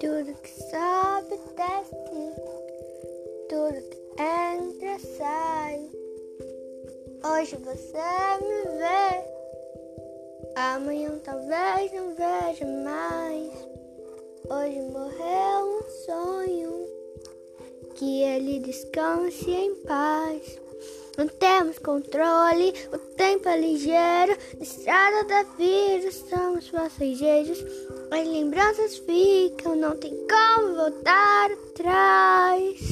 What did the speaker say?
Tudo que sobe, desce. Tudo que entra, sai. Hoje você me vê. Amanhã talvez não veja mais. Hoje morreu um sonho. Que ele descanse em paz. Não temos controle, o tempo é ligeiro. Estrada da vida passageiros. As lembranças ficam, não tem como voltar atrás.